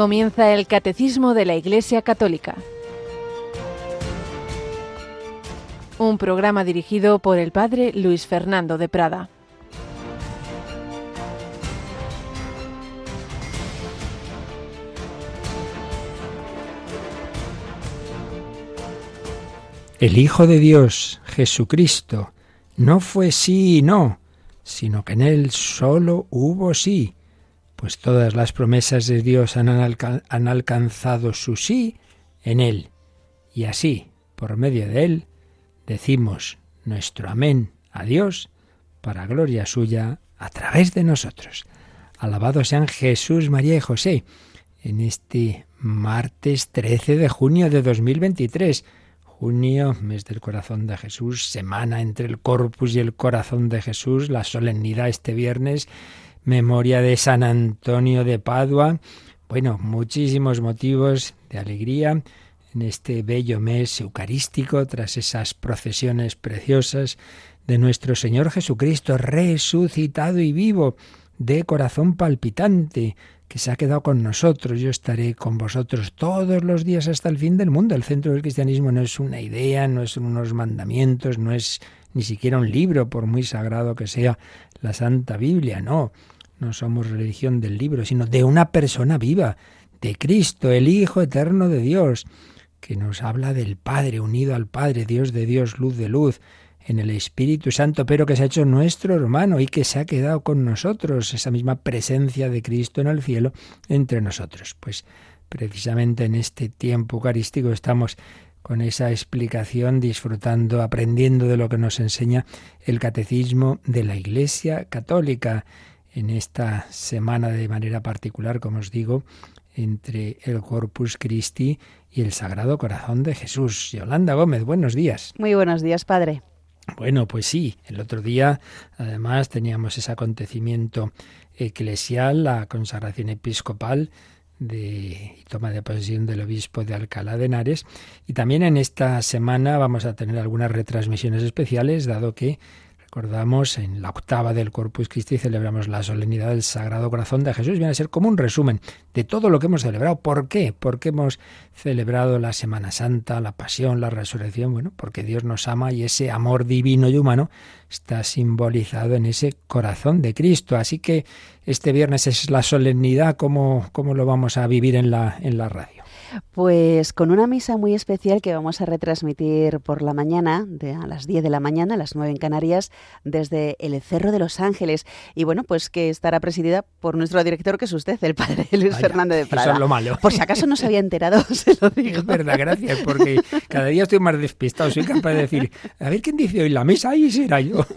Comienza el Catecismo de la Iglesia Católica. Un programa dirigido por el Padre Luis Fernando de Prada. El Hijo de Dios, Jesucristo, no fue sí y no, sino que en él solo hubo sí pues todas las promesas de Dios han, alcanzado su sí en Él. Y así, por medio de Él, decimos nuestro amén a Dios para gloria suya a través de nosotros. Alabados sean Jesús, María y José en este martes 13 de junio de 2023. Junio, mes del corazón de Jesús, semana entre el corpus y el corazón de Jesús, la solemnidad este viernes memoria de San Antonio de Padua. Bueno, muchísimos motivos de alegría en este bello mes eucarístico, tras esas procesiones preciosas de nuestro Señor Jesucristo resucitado y vivo, de corazón palpitante, que se ha quedado con nosotros. Yo estaré con vosotros todos los días hasta el fin del mundo. El centro del cristianismo no es una idea, no es unos mandamientos, no es ni siquiera un libro, por muy sagrado que sea la Santa Biblia, no. No somos religión del libro, sino de una persona viva, de Cristo, el Hijo eterno de Dios, que nos habla del Padre, unido al Padre, Dios de Dios, luz de luz, en el Espíritu Santo, pero que se ha hecho nuestro hermano y que se ha quedado con nosotros, esa misma presencia de Cristo en el cielo entre nosotros. Pues precisamente en este tiempo eucarístico estamos con esa explicación, disfrutando, aprendiendo de lo que nos enseña el catecismo de la Iglesia Católica en esta semana de manera particular, como os digo, entre el Corpus Christi y el Sagrado Corazón de Jesús. Yolanda Gómez, buenos días. Muy buenos días, Padre. Bueno, pues sí, el otro día además teníamos ese acontecimiento eclesial, la consagración episcopal de y toma de posesión del obispo de Alcalá de Henares. Y también en esta semana vamos a tener algunas retransmisiones especiales, dado que Recordamos, en la octava del Corpus Christi celebramos la solemnidad del Sagrado Corazón de Jesús. Viene a ser como un resumen de todo lo que hemos celebrado. ¿Por qué? Porque hemos celebrado la Semana Santa, la Pasión, la Resurrección. Bueno, porque Dios nos ama y ese amor divino y humano está simbolizado en ese corazón de Cristo. Así que este viernes es la solemnidad, ¿cómo, cómo lo vamos a vivir en la, en la radio? Pues con una misa muy especial que vamos a retransmitir por la mañana, de a las 10 de la mañana, a las 9 en Canarias, desde el Cerro de los Ángeles. Y bueno, pues que estará presidida por nuestro director, que es usted, el padre Luis Fernando de Prada. Eso es lo malo. Por si acaso no se había enterado, se lo digo. Es verdad, gracias, porque cada día estoy más despistado. Soy capaz de decir, a ver quién dice hoy la misa, ahí será yo.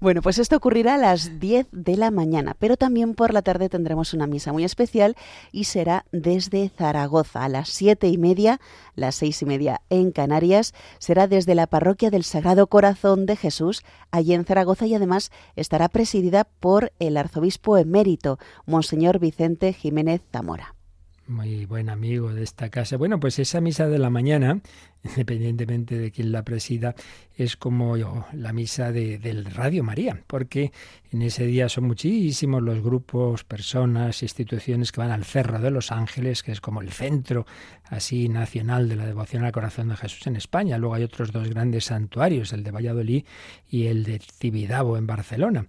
Bueno, pues esto ocurrirá a las 10 de la mañana, pero también por la tarde tendremos una misa muy especial y será desde Zaragoza a las siete y media, las seis y media en Canarias. Será desde la parroquia del Sagrado Corazón de Jesús, allí en Zaragoza, y además estará presidida por el arzobispo emérito, Monseñor Vicente Jiménez Zamora muy buen amigo de esta casa. Bueno, pues esa misa de la mañana, independientemente de quién la presida, es como la misa de, del Radio María, porque en ese día son muchísimos los grupos, personas, instituciones que van al Cerro de los Ángeles, que es como el centro así nacional de la devoción al corazón de Jesús en España. Luego hay otros dos grandes santuarios, el de Valladolid y el de Tibidabo en Barcelona.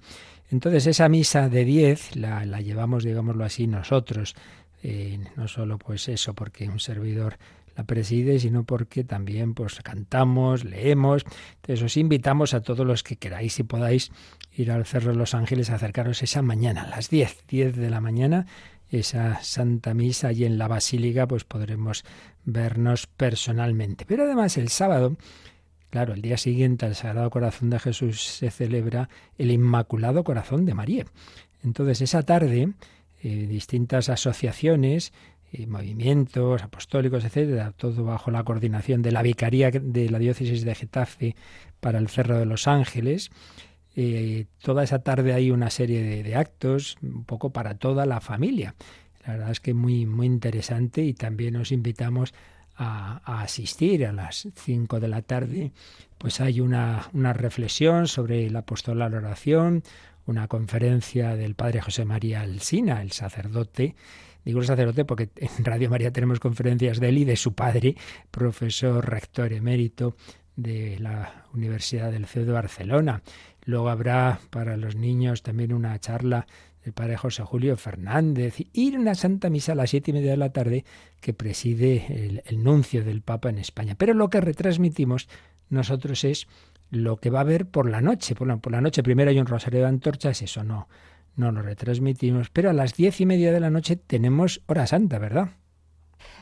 Entonces esa misa de diez la, la llevamos, digámoslo así, nosotros eh, no solo pues eso, porque un servidor la preside, sino porque también pues cantamos, leemos. Entonces os invitamos a todos los que queráis y podáis ir al Cerro de los Ángeles a acercaros esa mañana, a las 10, 10 de la mañana, esa Santa Misa y en la Basílica pues podremos vernos personalmente. Pero además el sábado, claro, el día siguiente al Sagrado Corazón de Jesús se celebra el Inmaculado Corazón de María. Entonces esa tarde eh, distintas asociaciones, y movimientos apostólicos, etcétera, todo bajo la coordinación de la Vicaría de la Diócesis de Getafe para el Cerro de los Ángeles. Eh, toda esa tarde hay una serie de, actos, un poco para toda la familia. La verdad es que muy, muy interesante y también os invitamos a, a, asistir a las 5 de la tarde. Pues hay una, una reflexión sobre el apostolado la oración, una conferencia del padre José María Alsina, el sacerdote Digo el sacerdote porque en Radio María tenemos conferencias de él y de su padre, profesor rector emérito de la Universidad del CEU de Barcelona. Luego habrá para los niños también una charla del padre José Julio Fernández y una Santa Misa a las siete y media de la tarde que preside el, nuncio del Papa en España. Pero lo que retransmitimos nosotros es lo que va a haber por la noche. Por la, por la noche primero hay un rosario de antorchas, eso no, no lo retransmitimos, pero a las diez y media de la noche tenemos hora santa, ¿verdad?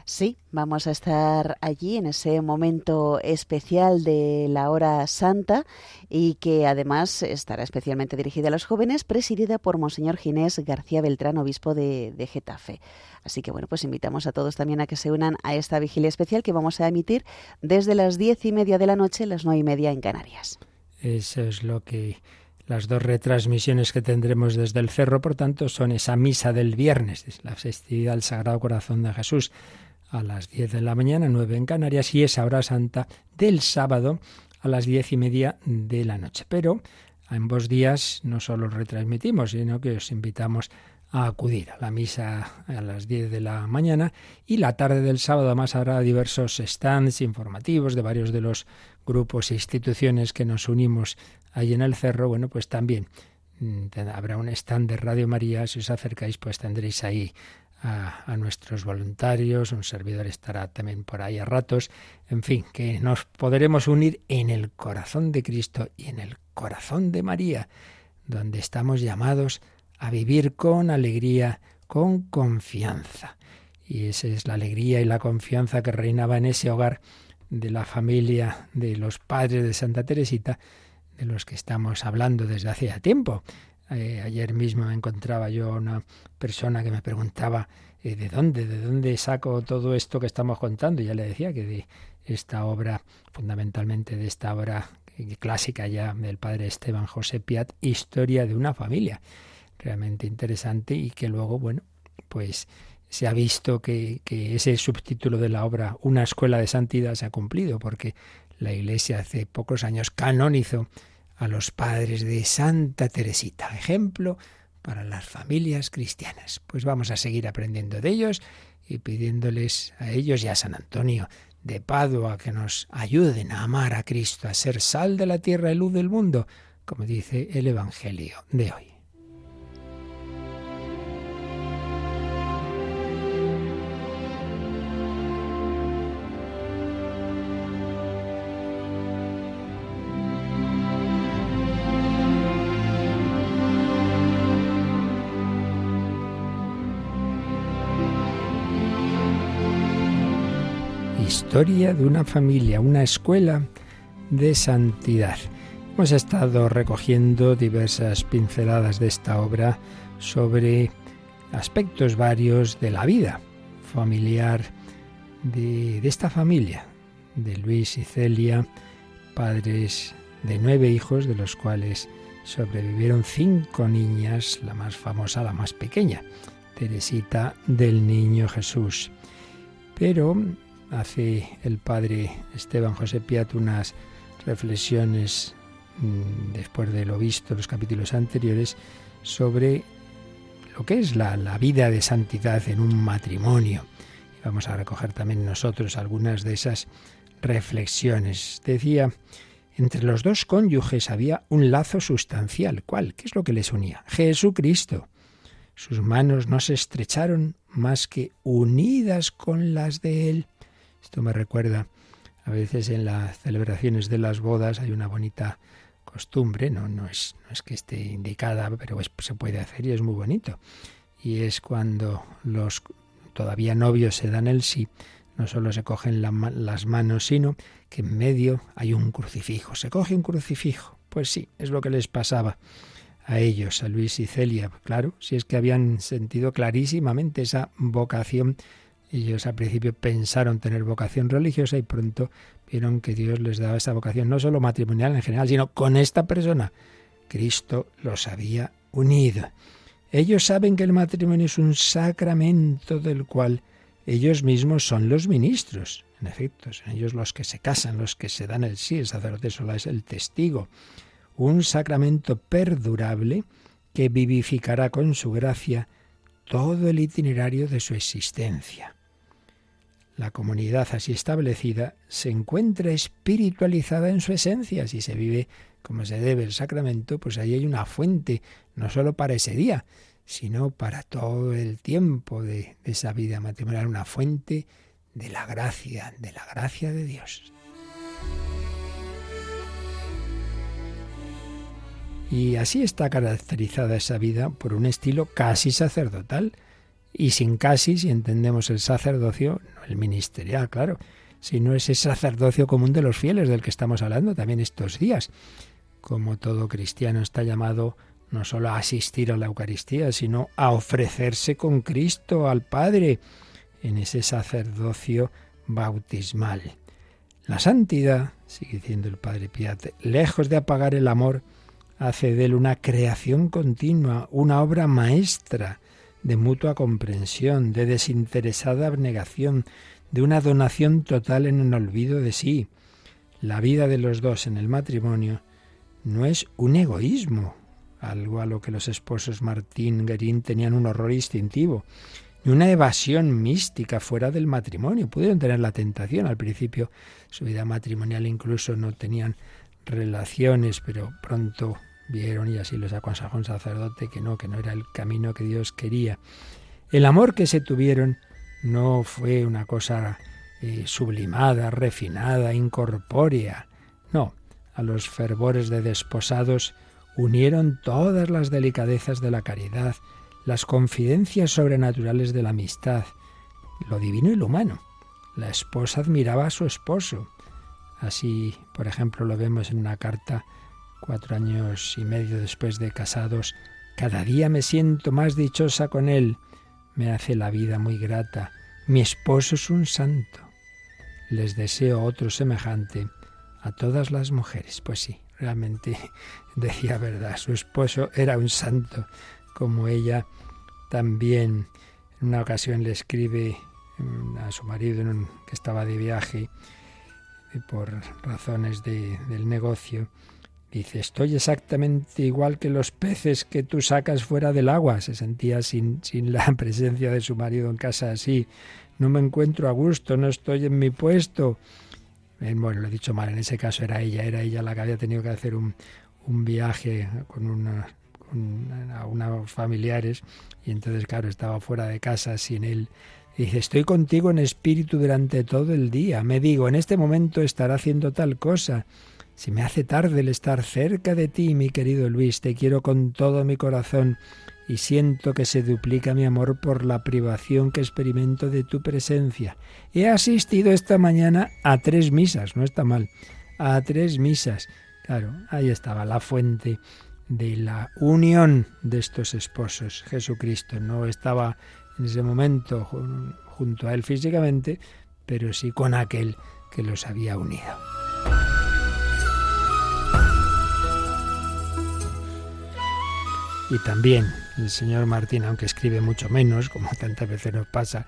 Sí, vamos a estar allí en ese momento especial de la hora santa y que además estará especialmente dirigida a los jóvenes, presidida por Monseñor Ginés García Beltrán, obispo de, de, Getafe. Así que bueno, pues invitamos a todos también a que se unan a esta vigilia especial que vamos a emitir desde las diez y media de la noche, las nueve y media en Canarias. Eso es lo que las dos retransmisiones que tendremos desde el cerro, por tanto, son esa misa del viernes, la festividad del Sagrado Corazón de Jesús, a las 10 de la mañana, 9 en Canarias, y esa hora santa del sábado a las diez y media de la noche. Pero en ambos días no solo retransmitimos, sino que os invitamos a acudir a la misa a las 10 de la mañana y la tarde del sábado además habrá diversos stands informativos de varios de los grupos e instituciones que nos unimos ahí en el cerro. Bueno, pues también mm, habrá un stand de Radio María. Si os acercáis, pues tendréis ahí a, nuestros voluntarios, un servidor estará también por ahí a ratos, en fin, que nos podremos unir en el corazón de Cristo y en el corazón de María, donde estamos llamados a vivir con alegría, con confianza. Y esa es la alegría y la confianza que reinaba en ese hogar de la familia de los padres de Santa Teresita, de los que estamos hablando desde hace tiempo. Eh, ayer mismo me encontraba yo una persona que me preguntaba eh, de dónde, de dónde saco todo esto que estamos contando. Y ya le decía que de esta obra, fundamentalmente de esta obra clásica ya del padre Esteban José Piat, Historia de una familia. Realmente interesante y que luego, bueno, pues se ha visto que, que ese subtítulo de la obra, Una escuela de santidad, se ha cumplido, porque la Iglesia hace pocos años canonizó a los padres de Santa Teresita, ejemplo para las familias cristianas. Pues vamos a seguir aprendiendo de ellos y pidiéndoles a ellos y a San Antonio de Padua que nos ayuden a amar a Cristo, a ser sal de la tierra y luz del mundo, como dice el Evangelio de hoy. Historia de una familia, una escuela de santidad. Hemos estado recogiendo diversas pinceladas de esta obra sobre aspectos varios de la vida familiar de, esta familia, de Luis y Celia, padres de nueve hijos, de los cuales sobrevivieron cinco niñas, la más famosa, la más pequeña, Teresita del Niño Jesús. Pero hace el padre Esteban José Piat unas reflexiones mm, después de lo visto en los capítulos anteriores sobre lo que es la, la vida de santidad en un matrimonio. Y vamos a recoger también nosotros algunas de esas reflexiones. Decía, entre los dos cónyuges había un lazo sustancial. ¿Cuál? ¿Qué es lo que les unía? Jesucristo. Sus manos no se estrecharon más que unidas con las de Él. Esto me recuerda, a veces en las celebraciones de las bodas hay una bonita costumbre, no, no, es, no es que esté indicada, pero se puede hacer y es muy bonito. Y es cuando los todavía novios se dan el sí, no solo se cogen las manos, sino que en medio hay un crucifijo. Se coge un crucifijo. Pues sí, es lo que les pasaba a ellos, a Luis y Celia. Claro, si es que habían sentido clarísimamente esa vocación ellos al principio pensaron tener vocación religiosa y pronto vieron que Dios les daba esa vocación no solo matrimonial en general, sino con esta persona. Cristo los había unido. Ellos saben que el matrimonio es un sacramento del cual ellos mismos son los ministros. En efecto, son ellos los que se casan, los que se dan el sí, el sacerdote solo es el testigo. Un sacramento perdurable que vivificará con su gracia todo el itinerario de su existencia. La comunidad así establecida se encuentra espiritualizada en su esencia. Si se vive como se debe el sacramento, pues ahí hay una fuente, no solo para ese día, sino para todo el tiempo de, esa vida matrimonial, una fuente de la gracia, de la gracia de Dios. Y así está caracterizada esa vida por un estilo casi sacerdotal. Y sin casi, si entendemos el sacerdocio, no el ministerial, claro, sino ese sacerdocio común de los fieles del que estamos hablando también estos días. Como todo cristiano está llamado no solo a asistir a la Eucaristía, sino a ofrecerse con Cristo al Padre en ese sacerdocio bautismal. La santidad, sigue diciendo el Padre Piat, lejos de apagar el amor, hace de él una creación continua, una obra maestra de mutua comprensión, de desinteresada abnegación, de una donación total en el olvido de sí. La vida de los dos en el matrimonio no es un egoísmo, algo a lo que los esposos Martín Guerín tenían un horror instintivo, ni una evasión mística fuera del matrimonio. Pudieron tener la tentación al principio, su vida matrimonial incluso no tenían relaciones, pero pronto vieron y así les aconsejó un sacerdote que no, que no era el camino que Dios quería. El amor que se tuvieron no fue una cosa eh, sublimada, refinada, incorpórea. No, a los fervores de desposados unieron todas las delicadezas de la caridad, las confidencias sobrenaturales de la amistad, lo divino y lo humano. La esposa admiraba a su esposo. Así, por ejemplo, lo vemos en una carta cuatro años y medio después de casados. Cada día me siento más dichosa con él. Me hace la vida muy grata. Mi esposo es un santo. Les deseo otro semejante a todas las mujeres. Pues sí, realmente decía verdad. Su esposo era un santo, como ella también en una ocasión le escribe mm, a su marido que estaba de viaje eh, por razones del negocio. Dice, estoy exactamente igual que los peces que tú sacas fuera del agua. Se sentía sin, sin la presencia de su marido en casa así. No me encuentro a gusto, no estoy en mi puesto. Eh, bueno, lo he dicho mal, en ese caso era ella, era ella la que había tenido que hacer un, un viaje con, una, a unos familiares y entonces, claro, estaba fuera de casa sin él. dice, estoy contigo en espíritu durante todo el día. Me digo, en este momento estará haciendo tal cosa. Si me hace tarde el estar cerca de ti, mi querido Luis, te quiero con todo mi corazón y siento que se duplica mi amor por la privación que experimento de tu presencia. He asistido esta mañana a tres misas, no está mal, a tres misas. Claro, ahí estaba la fuente de la unión de estos esposos. Jesucristo no estaba en ese momento junto a él físicamente, pero sí con aquel que los había unido. Y también el señor Martín, aunque escribe mucho menos, como tantas veces nos pasa,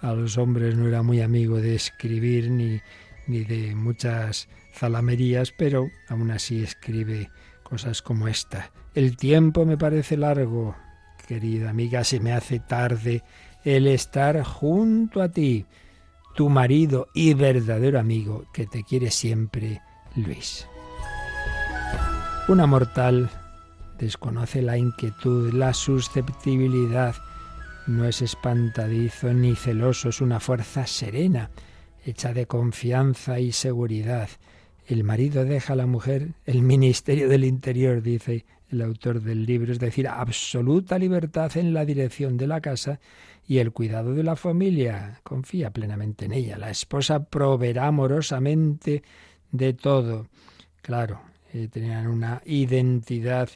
a los hombres no era muy amigo de escribir ni, ni de muchas zalamerías, pero aún así escribe cosas como esta. El tiempo me parece largo, querida amiga, se me hace tarde el estar junto a ti, tu marido y verdadero amigo que te quiere siempre, Luis. Una mortal desconoce la inquietud, la susceptibilidad, no es espantadizo ni celoso, es una fuerza serena, hecha de confianza y seguridad. El marido deja a la mujer el ministerio del interior, dice el autor del libro, es decir, absoluta libertad en la dirección de la casa y el cuidado de la familia. Confía plenamente en ella. La esposa proveerá amorosamente de todo. Claro, eh, tenían una identidad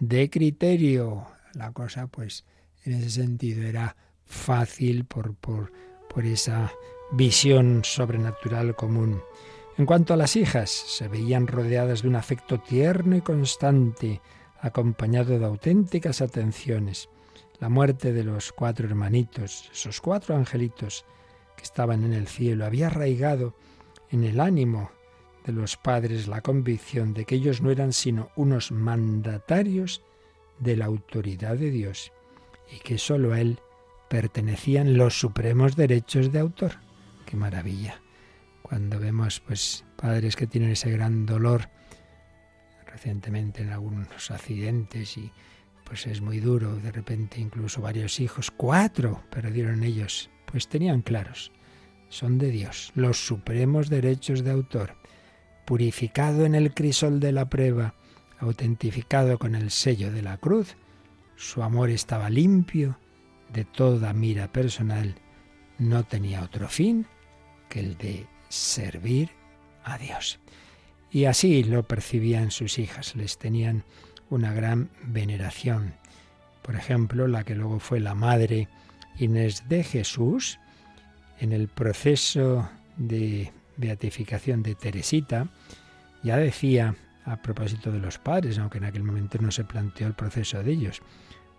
de criterio. La cosa, pues, en ese sentido era fácil por, por, por esa visión sobrenatural común. En cuanto a las hijas, se veían rodeadas de un afecto tierno y constante, acompañado de auténticas atenciones. La muerte de los cuatro hermanitos, esos cuatro angelitos que estaban en el cielo, había arraigado en el ánimo de los padres la convicción de que ellos no eran sino unos mandatarios de la autoridad de Dios y que sólo a Él pertenecían los supremos derechos de autor. Qué maravilla. Cuando vemos pues padres que tienen ese gran dolor recientemente en algunos accidentes y pues es muy duro, de repente incluso varios hijos, cuatro perdieron ellos, pues tenían claros, son de Dios, los supremos derechos de autor, purificado en el crisol de la prueba, autentificado con el sello de la cruz, su amor estaba limpio de toda mira personal, no tenía otro fin que el de servir a Dios. Y así lo percibían sus hijas, les tenían una gran veneración. Por ejemplo, la que luego fue la madre Inés de Jesús, en el proceso de beatificación de Teresita, ya decía, a propósito de los padres, aunque en aquel momento no se planteó el proceso de ellos,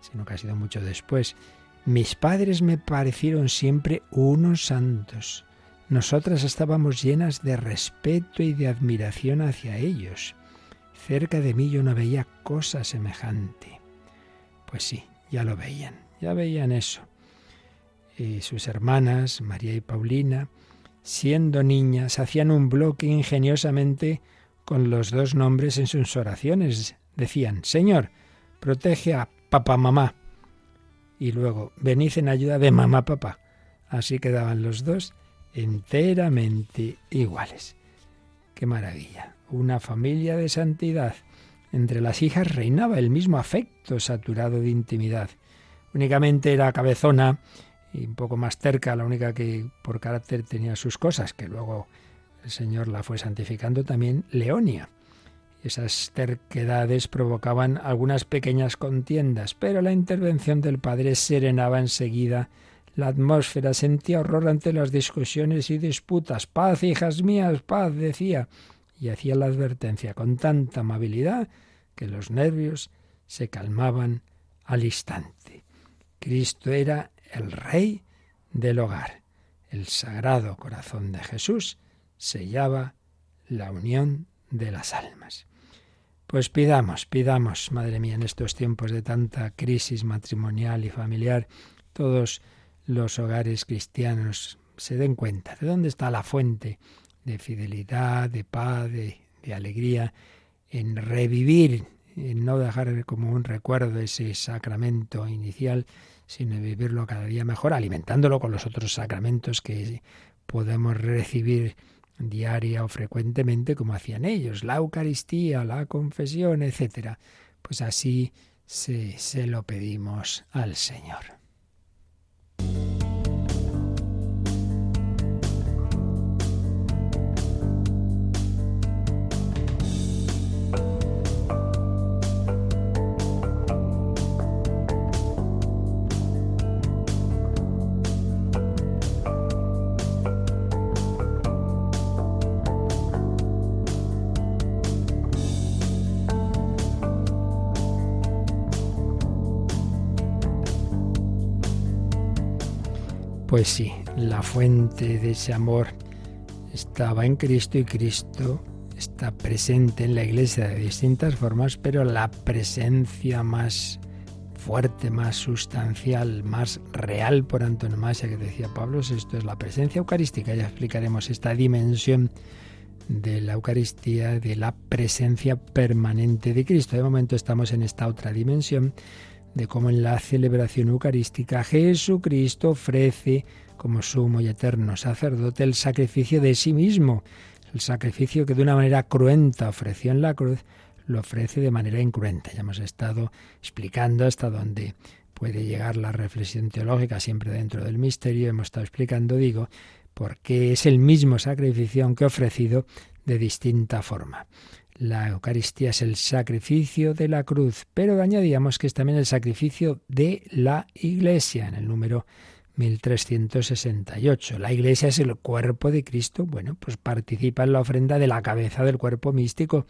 sino que ha sido mucho después, mis padres me parecieron siempre unos santos. Nosotras estábamos llenas de respeto y de admiración hacia ellos. Cerca de mí yo no veía cosa semejante. Pues sí, ya lo veían, ya veían eso. Y sus hermanas, María y Paulina, siendo niñas, hacían un bloque ingeniosamente con los dos nombres en sus oraciones. Decían, Señor, protege a papá mamá. Y luego, venid en ayuda de mamá papá. Así quedaban los dos enteramente iguales. ¡Qué maravilla! una familia de santidad. Entre las hijas reinaba el mismo afecto saturado de intimidad. Únicamente era cabezona y un poco más cerca, la única que por carácter tenía sus cosas, que luego el Señor la fue santificando también, Leonia. Esas terquedades provocaban algunas pequeñas contiendas, pero la intervención del padre serenaba enseguida la atmósfera, sentía horror ante las discusiones y disputas. Paz, hijas mías, paz, decía y hacía la advertencia con tanta amabilidad que los nervios se calmaban al instante. Cristo era el Rey del hogar. El sagrado corazón de Jesús sellaba la unión de las almas. Pues pidamos, pidamos, Madre mía, en estos tiempos de tanta crisis matrimonial y familiar, todos los hogares cristianos se den cuenta de dónde está la fuente de fidelidad, de paz, de, alegría, en revivir, en no dejar como un recuerdo ese sacramento inicial, sino vivirlo cada día mejor, alimentándolo con los otros sacramentos que podemos recibir diaria o frecuentemente como hacían ellos, la Eucaristía, la confesión, etcétera. Pues así se, se lo pedimos al Señor. Pues sí, la fuente de ese amor estaba en Cristo y Cristo está presente en la iglesia de distintas formas, pero la presencia más fuerte, más sustancial, más real por antonomasia que decía Pablo, esto es la presencia eucarística. Ya explicaremos esta dimensión de la Eucaristía, de la presencia permanente de Cristo. De momento estamos en esta otra dimensión de cómo en la celebración eucarística Jesucristo ofrece como sumo y eterno sacerdote el sacrificio de sí mismo, el sacrificio que de una manera cruenta ofreció en la cruz, lo ofrece de manera incruenta. Ya hemos estado explicando hasta dónde puede llegar la reflexión teológica siempre dentro del misterio. Hemos estado explicando, digo, por qué es el mismo sacrificio aunque ofrecido de distinta forma. La Eucaristía es el sacrificio de la cruz, pero añadíamos que es también el sacrificio de la Iglesia, en el número 1368. La Iglesia es el cuerpo de Cristo, bueno, pues participa en la ofrenda de la cabeza del cuerpo místico,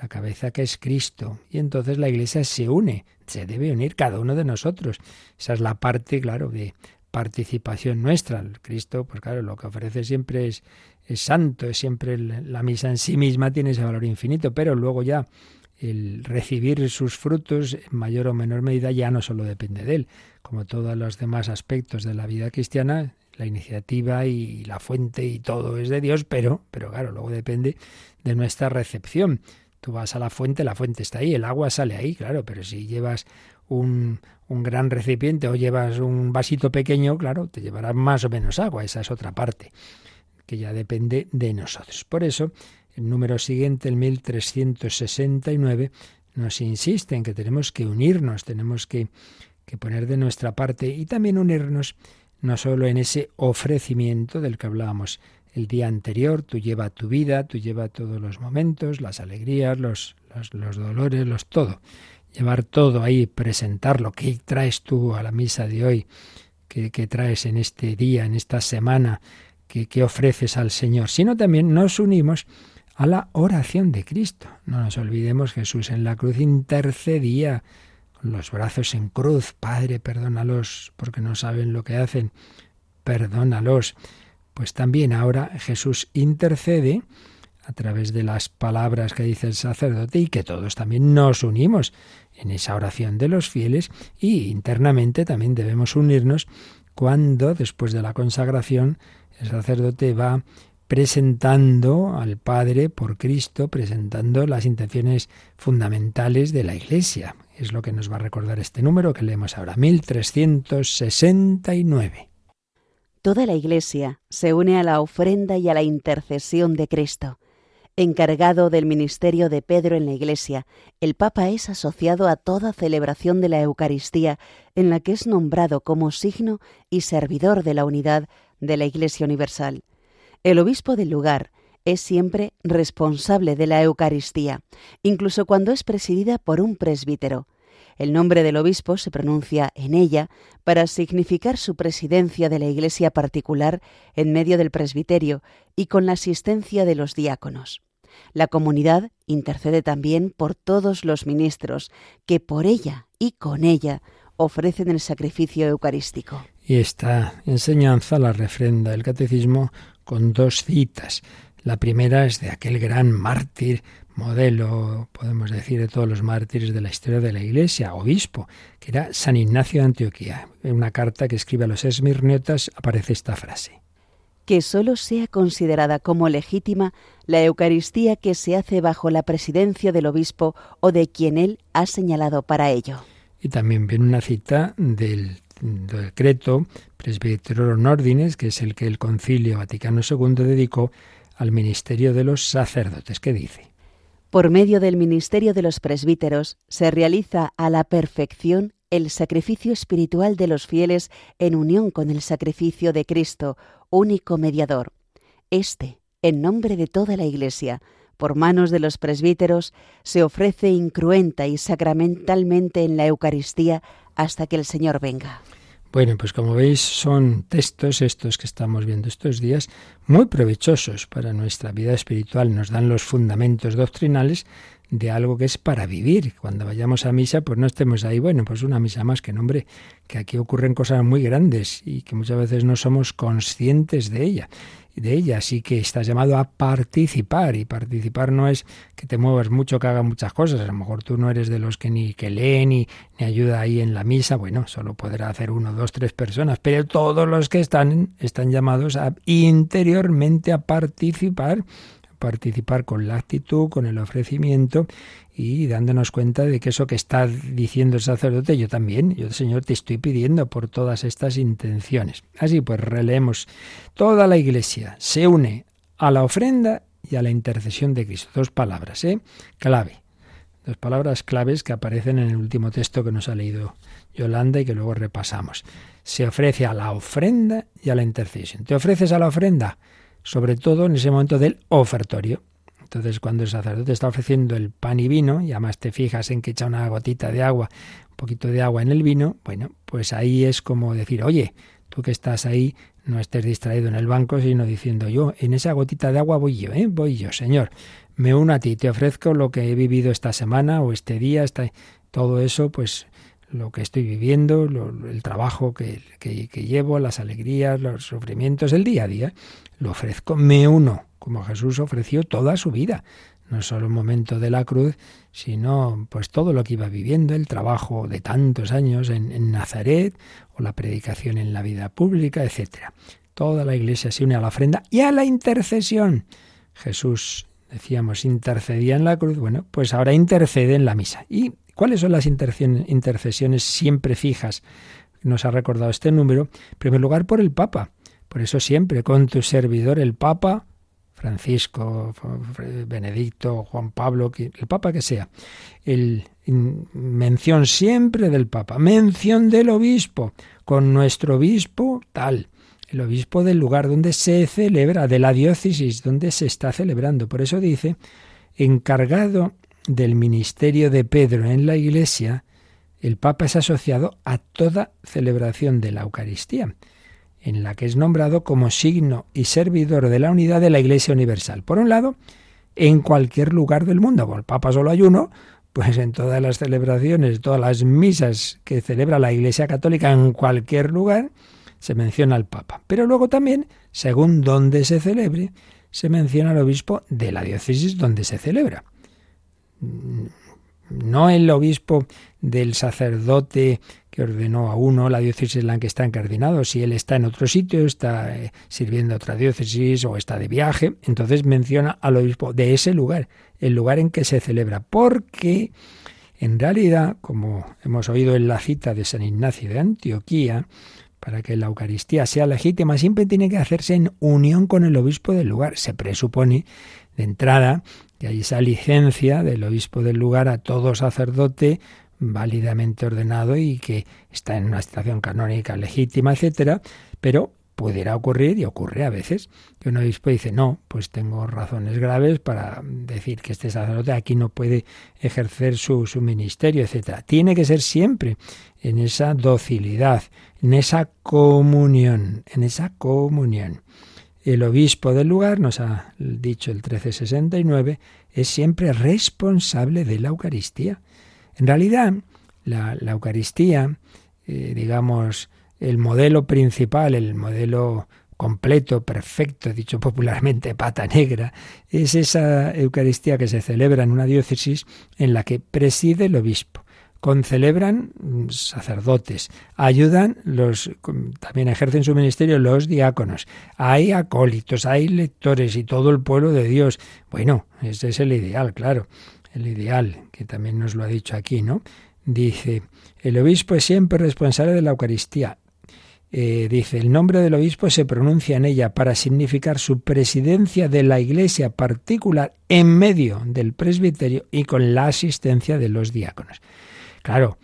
la cabeza que es Cristo. Y entonces la Iglesia se une, se debe unir cada uno de nosotros. Esa es la parte, claro, de participación nuestra. El Cristo, pues claro, lo que ofrece siempre es es santo, es siempre la misa en sí misma tiene ese valor infinito, pero luego ya el recibir sus frutos en mayor o menor medida ya no solo depende de él, como todos los demás aspectos de la vida cristiana, la iniciativa y la fuente y todo es de Dios, pero, pero claro, luego depende de nuestra recepción. Tú vas a la fuente, la fuente está ahí, el agua sale ahí, claro, pero si llevas un, un gran recipiente o llevas un vasito pequeño, claro, te llevará más o menos agua, esa es otra parte, que ya depende de nosotros. Por eso, el número siguiente, el 1369, nos insiste en que tenemos que unirnos, tenemos que, que poner de nuestra parte y también unirnos no solo en ese ofrecimiento del que hablábamos el día anterior, tú lleva tu vida, tú lleva todos los momentos, las alegrías, los, los, dolores, los todo. Llevar todo ahí, presentarlo. ¿Qué traes tú a la misa de hoy? ¿Qué, qué traes en este día, en esta semana? ¿Qué, ¿Qué ofreces al Señor? Sino también nos unimos a la oración de Cristo. No nos olvidemos, Jesús en la cruz intercedía con los brazos en cruz. Padre, perdónalos porque no saben lo que hacen. Perdónalos. Pues también ahora Jesús intercede a través de las palabras que dice el sacerdote y que todos también nos unimos en esa oración de los fieles y internamente también debemos unirnos cuando después de la consagración el sacerdote va presentando al Padre por Cristo, presentando las intenciones fundamentales de la Iglesia. Es lo que nos va a recordar este número que leemos ahora, 1369. Toda la Iglesia se une a la ofrenda y a la intercesión de Cristo. Encargado del ministerio de Pedro en la Iglesia, el Papa es asociado a toda celebración de la Eucaristía en la que es nombrado como signo y servidor de la unidad de la Iglesia Universal. El obispo del lugar es siempre responsable de la Eucaristía, incluso cuando es presidida por un presbítero. El nombre del obispo se pronuncia en ella para significar su presidencia de la iglesia particular en medio del presbiterio y con la asistencia de los diáconos. La comunidad intercede también por todos los ministros que por ella y con ella ofrecen el sacrificio eucarístico. Y esta enseñanza la refrenda el catecismo con dos citas. La primera es de aquel gran mártir modelo, podemos decir, de todos los mártires de la historia de la Iglesia, obispo, que era San Ignacio de Antioquía. En una carta que escribe a los esmirniotas aparece esta frase. Que sólo sea considerada como legítima la Eucaristía que se hace bajo la presidencia del obispo o de quien él ha señalado para ello. Y también viene una cita del decreto Presbyterorum Ordines, que es el que el Concilio Vaticano II dedicó al ministerio de los sacerdotes. ¿Qué dice? Por medio del ministerio de los presbíteros se realiza a la perfección el sacrificio espiritual de los fieles en unión con el sacrificio de Cristo, único mediador. Este, en nombre de toda la Iglesia, por manos de los presbíteros, se ofrece incruenta y sacramentalmente en la Eucaristía hasta que el Señor venga. Bueno, pues como veis son textos estos que estamos viendo estos días muy provechosos para nuestra vida espiritual, nos dan los fundamentos doctrinales de algo que es para vivir. Cuando vayamos a misa, pues no estemos ahí, bueno, pues una misa más que nombre, que aquí ocurren cosas muy grandes y que muchas veces no somos conscientes de ella de ella, así que estás llamado a participar y participar no es que te muevas mucho, que hagas muchas cosas, a lo mejor tú no eres de los que ni que leen ni, ni ayuda ahí en la misa, bueno, solo podrá hacer uno, dos, tres personas, pero todos los que están están llamados a interiormente a participar participar con la actitud, con el ofrecimiento y dándonos cuenta de que eso que está diciendo el sacerdote, yo también, yo Señor te estoy pidiendo por todas estas intenciones. Así pues, releemos, toda la iglesia se une a la ofrenda y a la intercesión de Cristo. Dos palabras, ¿eh? Clave. Dos palabras claves que aparecen en el último texto que nos ha leído Yolanda y que luego repasamos. Se ofrece a la ofrenda y a la intercesión. ¿Te ofreces a la ofrenda? Sobre todo en ese momento del ofertorio. Entonces, cuando el sacerdote está ofreciendo el pan y vino, y además te fijas en que echa una gotita de agua, un poquito de agua en el vino, bueno, pues ahí es como decir, oye, tú que estás ahí, no estés distraído en el banco, sino diciendo yo, en esa gotita de agua voy yo, ¿eh? voy yo, Señor, me uno a ti, te ofrezco lo que he vivido esta semana o este día, todo eso, pues lo que estoy viviendo, el trabajo que, que, llevo, las alegrías, los sufrimientos, el día a día, lo ofrezco, me uno como Jesús ofreció toda su vida. no solo el momento de la cruz, sino pues todo lo que iba viviendo, el trabajo de tantos años en, en Nazaret, o la predicación en la vida pública, etcétera. Toda la iglesia se une a la ofrenda y a la intercesión. Jesús, decíamos, intercedía en la cruz, bueno, pues ahora intercede en la misa. ¿Y cuáles son las intercesiones siempre fijas? Nos ha recordado este número. En primer lugar, por el Papa. Por eso siempre, con tu servidor, el Papa, Francisco, Benedicto, Juan Pablo, el Papa que sea. El, mención siempre del Papa, mención del obispo, con nuestro obispo tal el obispo del lugar donde se celebra, de la diócesis donde se está celebrando. Por eso dice, encargado del ministerio de Pedro en la Iglesia, el Papa es asociado a toda celebración de la Eucaristía, en la que es nombrado como signo y servidor de la unidad de la Iglesia Universal. Por un lado, en cualquier lugar del mundo, el Papa solo hay uno, pues en todas las celebraciones, todas las misas que celebra la Iglesia Católica en cualquier lugar, se menciona al Papa. Pero luego también, según donde se celebre, se menciona al obispo de la diócesis donde se celebra. No el obispo del sacerdote que ordenó a uno la diócesis en la que está encardinado. Si él está en otro sitio, está eh, sirviendo a otra diócesis o está de viaje, entonces menciona al obispo de ese lugar, el lugar en que se celebra. Porque en realidad, como hemos oído en la cita de San Ignacio de Antioquía, para que la Eucaristía sea legítima, siempre tiene que hacerse en unión con el obispo del lugar. Se presupone de entrada que hay esa licencia del obispo del lugar a todo sacerdote válidamente ordenado y que está en una situación canónica legítima, etcétera, pero pudiera ocurrir, y ocurre a veces, que un obispo dice, no, pues tengo razones graves para decir que este sacerdote aquí no puede ejercer su, su ministerio, etcétera. Tiene que ser siempre en esa docilidad, en esa comunión, en esa comunión. El obispo del lugar, nos ha dicho el 1369, es siempre responsable de la Eucaristía. En realidad, la, Eucaristía, eh, digamos, el modelo principal, el modelo completo, perfecto, dicho popularmente pata negra, es esa Eucaristía que se celebra en una diócesis en la que preside el obispo. Concelebran sacerdotes, ayudan los también ejercen su ministerio los diáconos. Hay acólitos, hay lectores y todo el pueblo de Dios. Bueno, ese es el ideal, claro. El ideal, que también nos lo ha dicho aquí, ¿no? Dice, el obispo es siempre responsable de la Eucaristía. Eh, dice, el nombre del obispo se pronuncia en ella para significar su presidencia de la iglesia particular en medio del presbiterio y con la asistencia de los diáconos. Claro,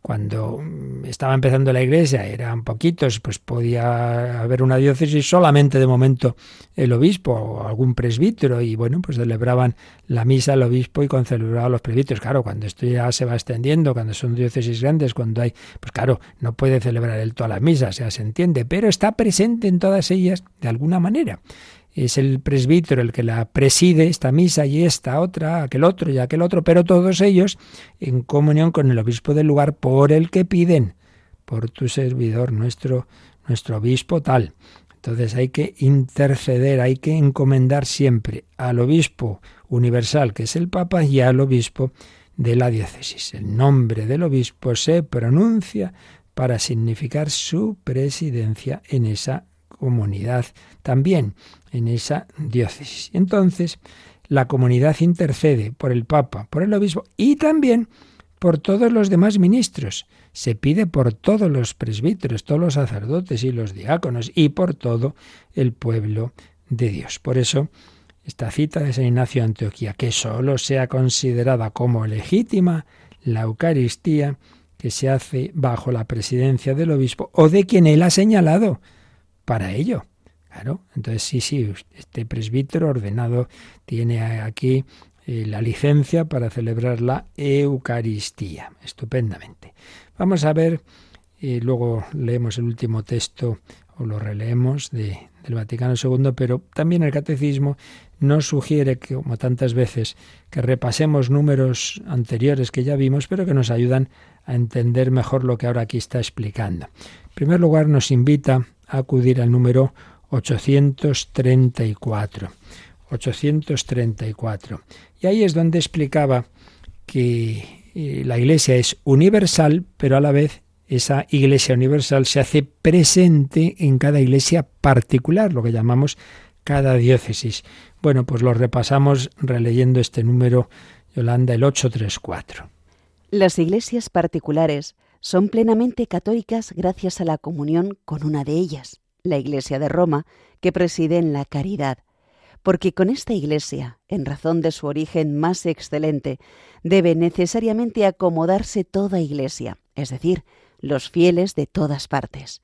cuando estaba empezando la iglesia, eran poquitos, pues podía haber una diócesis solamente de momento el obispo o algún presbítero y bueno, pues celebraban la misa el obispo y concelebraban los presbíteros. Claro, cuando esto ya se va extendiendo, cuando son diócesis grandes, cuando hay, pues claro, no puede celebrar él todas las misas, ya se entiende, pero está presente en todas ellas de alguna manera es el presbítero el que la preside, esta misa y esta otra, aquel otro y aquel otro, pero todos ellos en comunión con el obispo del lugar por el que piden, por tu servidor, nuestro, nuestro obispo tal. Entonces hay que interceder, hay que encomendar siempre al obispo universal, que es el Papa, y al obispo de la diócesis. El nombre del obispo se pronuncia para significar su presidencia en esa comunidad también en esa diócesis. Entonces, la comunidad intercede por el Papa, por el obispo y también por todos los demás ministros. Se pide por todos los presbíteros, todos los sacerdotes y los diáconos y por todo el pueblo de Dios. Por eso, esta cita de San Ignacio de Antioquía, que sólo sea considerada como legítima la Eucaristía que se hace bajo la presidencia del obispo o de quien él ha señalado para ello. Claro, entonces sí, sí, este presbítero ordenado tiene aquí eh, la licencia para celebrar la Eucaristía. Estupendamente. Vamos a ver, y luego leemos el último texto o lo releemos de, del Vaticano II, pero también el Catecismo nos sugiere, que, como tantas veces, que repasemos números anteriores que ya vimos, pero que nos ayudan a entender mejor lo que ahora aquí está explicando. En primer lugar, nos invita acudir al número 834. 834. Y ahí es donde explicaba que eh, la Iglesia es universal, pero a la vez esa Iglesia universal se hace presente en cada iglesia particular, lo que llamamos cada diócesis. Bueno, pues lo repasamos releyendo este número, Yolanda, el 834. Las iglesias particulares son plenamente católicas gracias a la comunión con una de ellas, la Iglesia de Roma, que preside en la caridad, porque con esta Iglesia, en razón de su origen más excelente, debe necesariamente acomodarse toda Iglesia, es decir, los fieles de todas partes.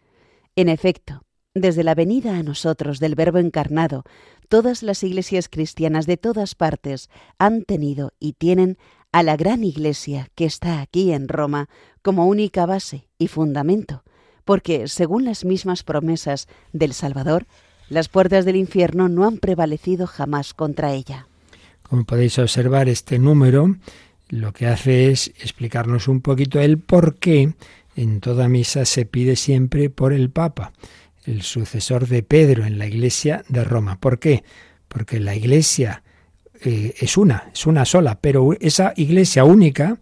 En efecto, desde la venida a nosotros del Verbo encarnado, todas las iglesias cristianas de todas partes han tenido y tienen a la gran iglesia que está aquí en Roma como única base y fundamento, porque, según las mismas promesas del Salvador, las puertas del infierno no han prevalecido jamás contra ella. Como podéis observar, este número lo que hace es explicarnos un poquito el por qué en toda misa se pide siempre por el Papa, el sucesor de Pedro en la Iglesia de Roma. ¿Por qué? Porque la Iglesia eh, es una, es una sola, pero esa Iglesia única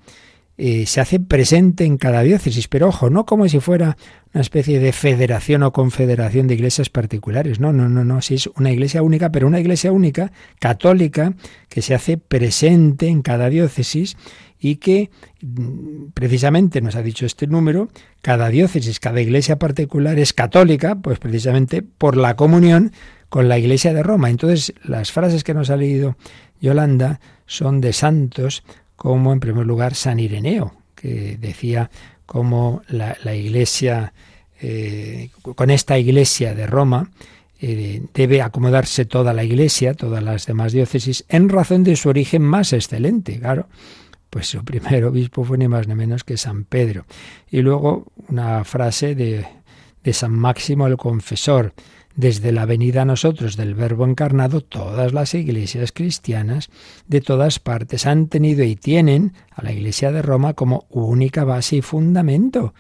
eh, se hace presente en cada diócesis, pero ojo, no como si fuera una especie de federación o confederación de iglesias particulares, no, no, no, no, si es una iglesia única, pero una iglesia única, católica, que se hace presente en cada diócesis y que mm, precisamente nos ha dicho este número, cada diócesis, cada iglesia particular es católica, pues precisamente por la comunión con la iglesia de Roma. Entonces, las frases que nos ha leído Yolanda son de santos como en primer lugar San Ireneo, que decía cómo la, iglesia, eh, con esta iglesia de Roma, eh, debe acomodarse toda la iglesia, todas las demás diócesis, en razón de su origen más excelente, claro pues su primer obispo fue ni más ni menos que San Pedro. Y luego una frase de, de San Máximo el Confesor. Desde la venida a nosotros del Verbo encarnado, todas las iglesias cristianas de todas partes han tenido y tienen a la Iglesia de Roma como única base y fundamento,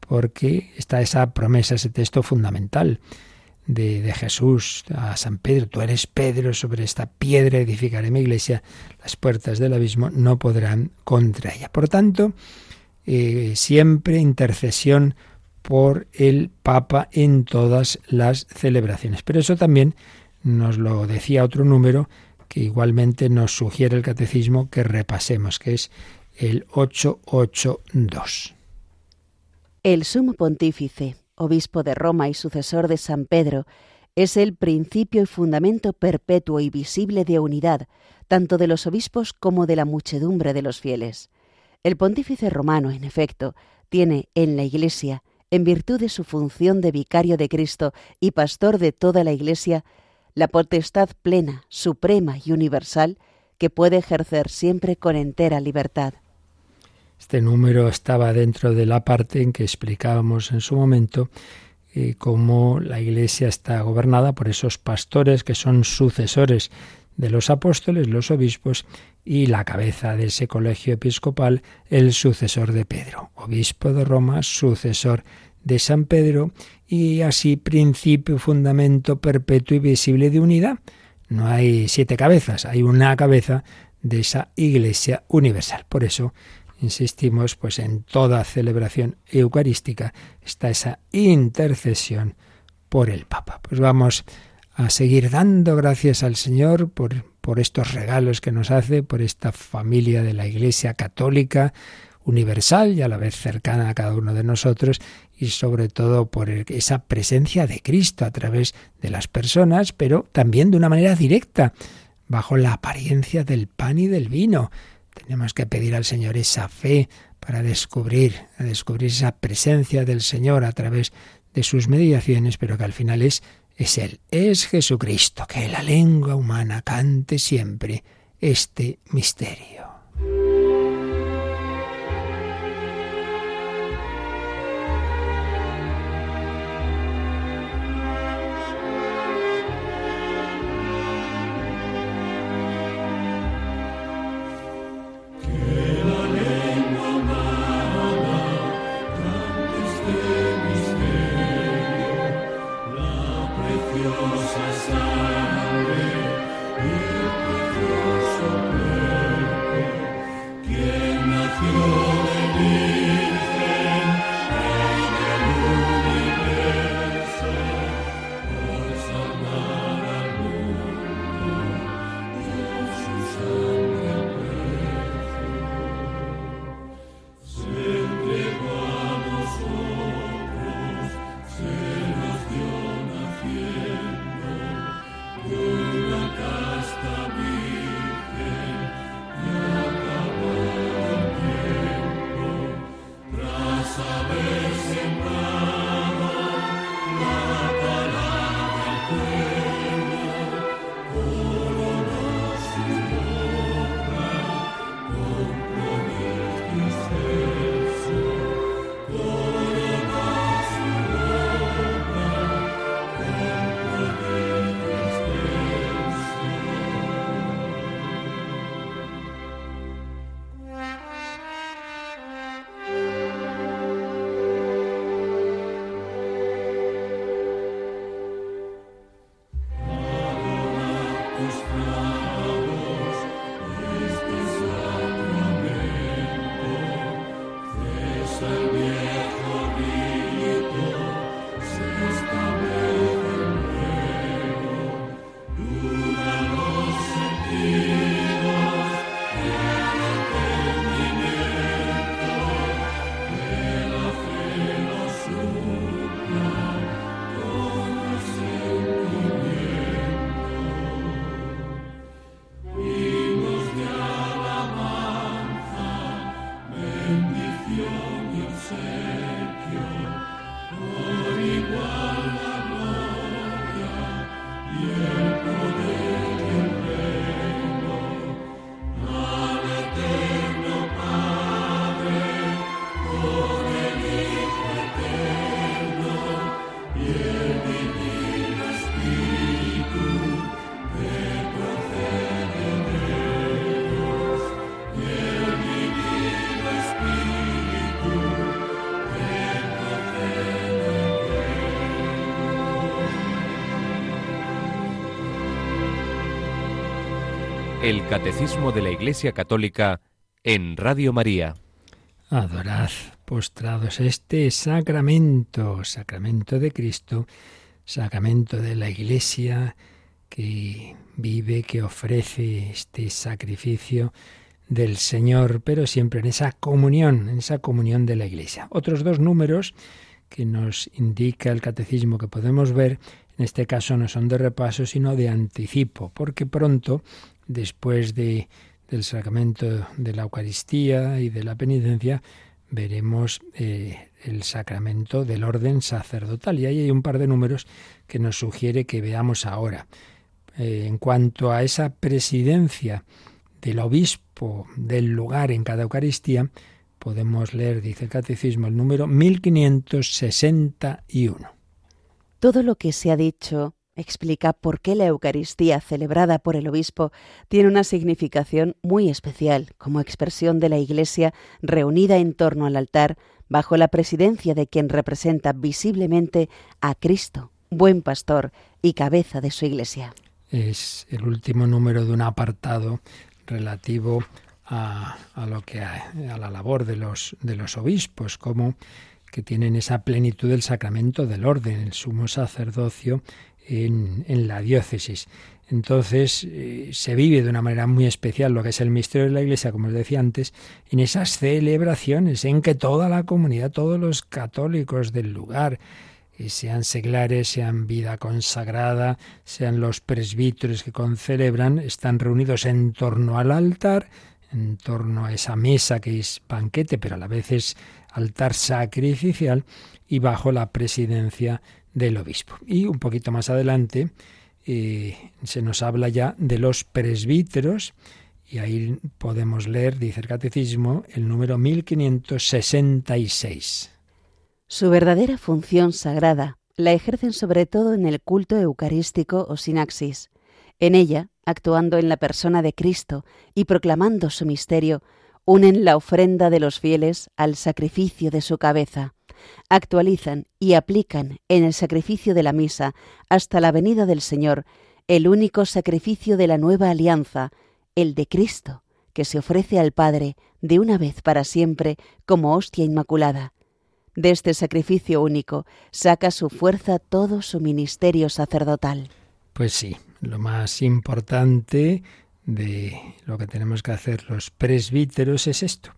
porque está esa promesa, ese texto fundamental de, Jesús a San Pedro, tú eres Pedro, sobre esta piedra edificaré mi iglesia, las puertas del abismo no podrán contra ella. Por tanto, eh, siempre intercesión por el Papa en todas las celebraciones. Pero eso también nos lo decía otro número que igualmente nos sugiere el catecismo que repasemos, que es el 882. El sumo pontífice obispo de Roma y sucesor de San Pedro, es el principio y fundamento perpetuo y visible de unidad, tanto de los obispos como de la muchedumbre de los fieles. El pontífice romano, en efecto, tiene en la Iglesia, en virtud de su función de vicario de Cristo y pastor de toda la Iglesia, la potestad plena, suprema y universal que puede ejercer siempre con entera libertad. Este número estaba dentro de la parte en que explicábamos en su momento eh, cómo la Iglesia está gobernada por esos pastores que son sucesores de los apóstoles, los obispos, y la cabeza de ese colegio episcopal, el sucesor de Pedro, obispo de Roma, sucesor de San Pedro, y así principio, fundamento perpetuo y visible de unidad. No hay siete cabezas, hay una cabeza de esa Iglesia universal. Por eso insistimos, pues en toda celebración eucarística está esa intercesión por el Papa. Pues vamos a seguir dando gracias al Señor por, por estos regalos que nos hace, por esta familia de la Iglesia católica, universal y a la vez cercana a cada uno de nosotros y sobre todo por esa presencia de Cristo a través de las personas, pero también de una manera directa, bajo la apariencia del pan y del vino. Tenemos que pedir al Señor esa fe para descubrir, descubrir esa presencia del Señor a través de sus mediaciones, pero que al final es, es Él, es Jesucristo, que la lengua humana cante siempre este misterio. El Catecismo de la Iglesia Católica en Radio María. Adorad, postrados este sacramento, sacramento de Cristo, sacramento de la Iglesia que vive, que ofrece este sacrificio del Señor, pero siempre en esa comunión, en esa comunión de la Iglesia. Otros dos números que nos indica el catecismo que podemos ver, en este caso no son de repaso, sino de anticipo, porque pronto después de, del sacramento de la Eucaristía y de la penitencia, veremos eh, el sacramento del orden sacerdotal. Y ahí hay un par de números que nos sugiere que veamos ahora. Eh, en cuanto a esa presidencia del obispo del lugar en cada Eucaristía, podemos leer, dice el Catecismo, el número 1561. Todo lo que se ha dicho explica por qué la Eucaristía celebrada por el obispo tiene una significación muy especial como expresión de la Iglesia reunida en torno al altar bajo la presidencia de quien representa visiblemente a Cristo, buen pastor y cabeza de su Iglesia. Es el último número de un apartado relativo a, lo que a, la labor de los de los obispos, como que tienen esa plenitud del sacramento del orden, el sumo sacerdocio en, la diócesis. Entonces eh, se vive de una manera muy especial lo que es el misterio de la Iglesia, como os decía antes, en esas celebraciones en que toda la comunidad, todos los católicos del lugar, eh, sean seglares, sean vida consagrada, sean los presbíteros que concelebran, están reunidos en torno al altar, en torno a esa mesa que es banquete, pero a la vez es altar sacrificial, y bajo la presidencia del obispo. Y un poquito más adelante eh, se nos habla ya de los presbíteros y ahí podemos leer, dice el catecismo, el número 1566. Su verdadera función sagrada la ejercen sobre todo en el culto eucarístico o sinaxis. En ella, actuando en la persona de Cristo y proclamando su misterio, unen la ofrenda de los fieles al sacrificio de su cabeza actualizan y aplican en el sacrificio de la misa hasta la venida del Señor el único sacrificio de la nueva alianza, el de Cristo, que se ofrece al Padre de una vez para siempre como hostia inmaculada. De este sacrificio único saca su fuerza todo su ministerio sacerdotal. Pues sí, lo más importante de lo que tenemos que hacer los presbíteros es esto,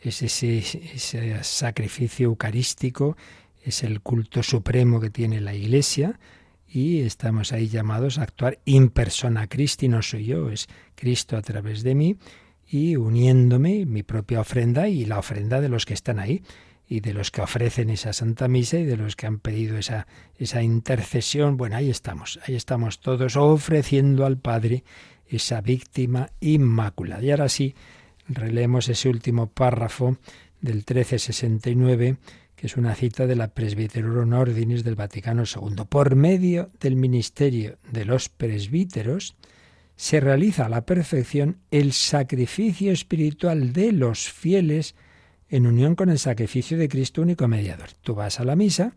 es ese, sacrificio eucarístico, es el culto supremo que tiene la Iglesia y estamos ahí llamados a actuar in persona Christi, no soy yo, es Cristo a través de mí y uniéndome mi propia ofrenda y la ofrenda de los que están ahí y de los que ofrecen esa Santa Misa y de los que han pedido esa, esa intercesión. Bueno, ahí estamos, ahí estamos todos ofreciendo al Padre esa víctima inmaculada. Y ahora sí, Releemos ese último párrafo del 1369, que es una cita de la Presbiterorum Ordinis del Vaticano II. Por medio del ministerio de los presbíteros, se realiza a la perfección el sacrificio espiritual de los fieles en unión con el sacrificio de Cristo único mediador. Tú vas a la misa,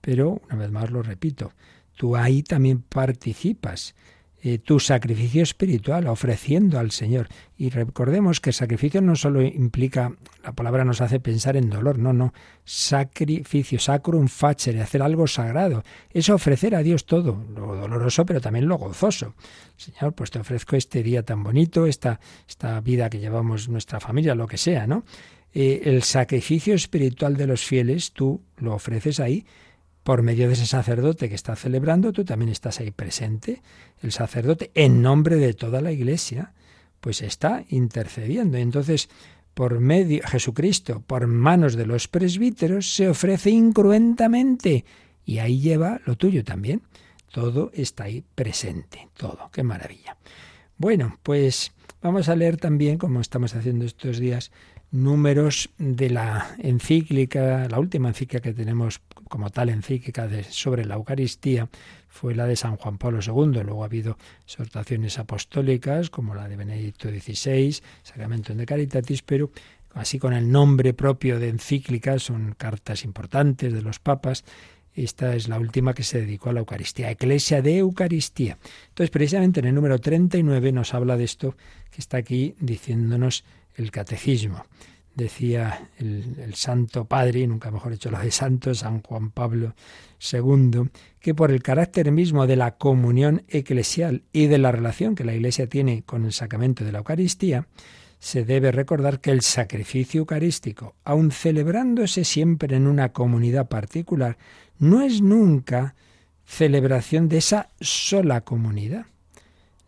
pero una vez más lo repito, tú ahí también participas eh, tu sacrificio espiritual, ofreciendo al Señor. Y recordemos que sacrificio no solo implica, la palabra nos hace pensar en dolor, no, no, sacrificio, sacrum facere, hacer algo sagrado, es ofrecer a Dios todo, lo doloroso, pero también lo gozoso. Señor, pues te ofrezco este día tan bonito, esta, esta vida que llevamos nuestra familia, lo que sea, ¿no? Eh, el sacrificio espiritual de los fieles, tú lo ofreces ahí, por medio de ese sacerdote que está celebrando, tú también estás ahí presente. El sacerdote, en nombre de toda la iglesia, pues está intercediendo. Entonces, por medio, Jesucristo, por manos de los presbíteros, se ofrece incruentamente. Y ahí lleva lo tuyo también. Todo está ahí presente, todo. Qué maravilla. Bueno, pues vamos a leer también, como estamos haciendo estos días, números de la encíclica, la última encíclica que tenemos como tal encíclica sobre la Eucaristía fue la de San Juan Pablo II. Luego ha habido exhortaciones apostólicas como la de Benedicto XVI, Sacramento de Caritatis, pero así con el nombre propio de encíclica, son cartas importantes de los papas. Esta es la última que se dedicó a la Eucaristía, Eclesia de Eucaristía. Entonces, precisamente en el número 39 nos habla de esto que está aquí diciéndonos el catecismo. Decía el, Santo Padre, nunca mejor hecho lo de Santo, San Juan Pablo II, que por el carácter mismo de la comunión eclesial y de la relación que la Iglesia tiene con el sacramento de la Eucaristía, se debe recordar que el sacrificio eucarístico, aun celebrándose siempre en una comunidad particular, no es nunca celebración de esa sola comunidad.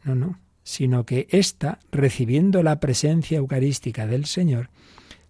No, no sino que ésta, recibiendo la presencia eucarística del Señor,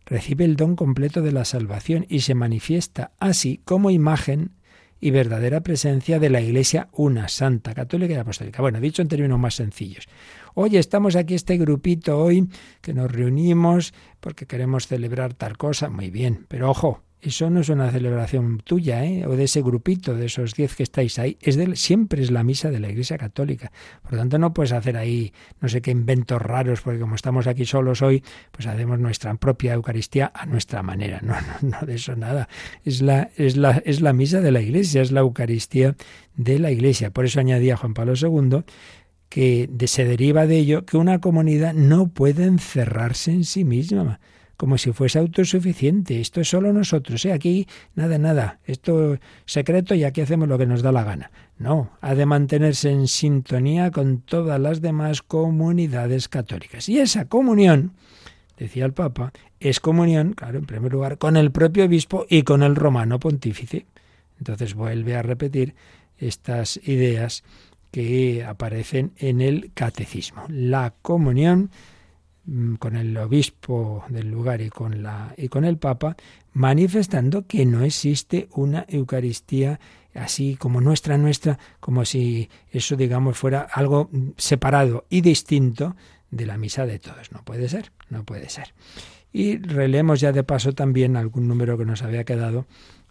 recibe el don completo de la salvación y se manifiesta así como imagen y verdadera presencia de la Iglesia una, santa, católica y apostólica. Bueno, dicho en términos más sencillos. Oye, estamos aquí este grupito hoy que nos reunimos porque queremos celebrar tal cosa. Muy bien, pero ojo, eso no es una celebración tuya, ¿eh? o de ese grupito, de esos diez que estáis ahí. Es de, siempre es la misa de la Iglesia Católica. Por lo tanto, no puedes hacer ahí no sé qué inventos raros, porque como estamos aquí solos hoy, pues hacemos nuestra propia Eucaristía a nuestra manera. No, no, no de eso nada. Es la, es la, es la misa de la Iglesia, es la Eucaristía de la Iglesia. Por eso añadía Juan Pablo II que se deriva de ello que una comunidad no puede encerrarse en sí misma como si fuese autosuficiente. Esto es solo nosotros, ¿eh? aquí nada, nada, esto es secreto y aquí hacemos lo que nos da la gana. No, ha de mantenerse en sintonía con todas las demás comunidades católicas. Y esa comunión, decía el Papa, es comunión, claro, en primer lugar, con el propio obispo y con el romano pontífice. Entonces vuelve a repetir estas ideas que aparecen en el catecismo. La comunión con el obispo del lugar y con la y con el papa manifestando que no existe una Eucaristía así como nuestra nuestra como si eso digamos fuera algo separado y distinto de la misa de todos no puede ser no puede ser y releemos ya de paso también algún número que nos había quedado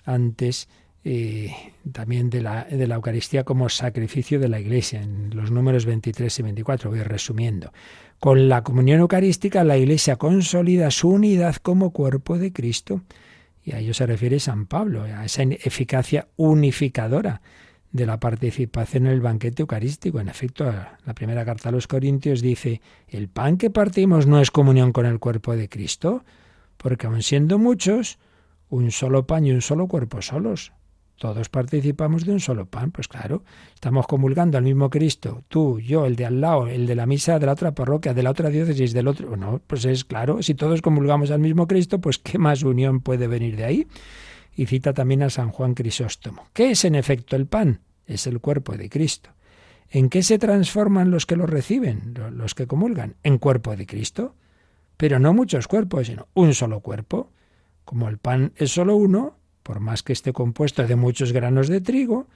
antes eh, también de la, de la Eucaristía como sacrificio de la Iglesia, en los números 23 y 24, voy resumiendo. Con la comunión eucarística la Iglesia consolida su unidad como cuerpo de Cristo. Y a ello se refiere San Pablo, a esa eficacia unificadora de la participación en el banquete eucarístico. En efecto, la primera carta a los Corintios dice, el pan que partimos no es comunión con el cuerpo de Cristo, porque aun siendo muchos, un solo pan y un solo cuerpo solos. Todos participamos de un solo pan, pues claro, estamos comulgando al mismo Cristo, tú, yo, el de al lado, el de la misa de la otra parroquia, de la otra diócesis, del otro. No, pues es claro, si todos comulgamos al mismo Cristo, pues qué más unión puede venir de ahí. Y cita también a San Juan Crisóstomo. ¿Qué es en efecto el pan? Es el cuerpo de Cristo. ¿En qué se transforman los que lo reciben, los que comulgan? En cuerpo de Cristo. Pero no muchos cuerpos, sino un solo cuerpo. Como el pan es solo uno, por más que esté compuesto de muchos granos de trigo,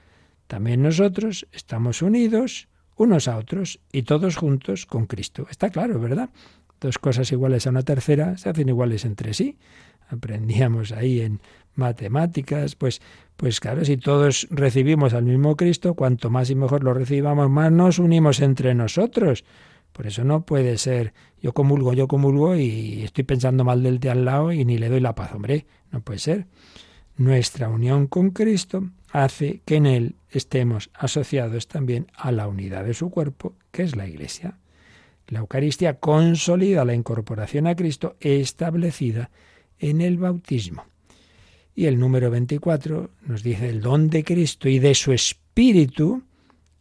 también nosotros estamos unidos unos a otros y todos juntos con Cristo. Está claro, ¿verdad? Dos cosas iguales a una tercera se hacen iguales entre sí. Aprendíamos ahí en matemáticas, pues, pues claro, si todos recibimos al mismo Cristo, cuanto más y mejor lo recibamos, más nos unimos entre nosotros. Por eso no puede ser yo comulgo, yo comulgo y estoy pensando mal del de al lado y ni le doy la paz, hombre, no puede ser. Nuestra unión con Cristo hace que en Él estemos asociados también a la unidad de su cuerpo, que es la Iglesia. La Eucaristía consolida la incorporación a Cristo establecida en el bautismo. Y el número 24 nos dice el don de Cristo y de su Espíritu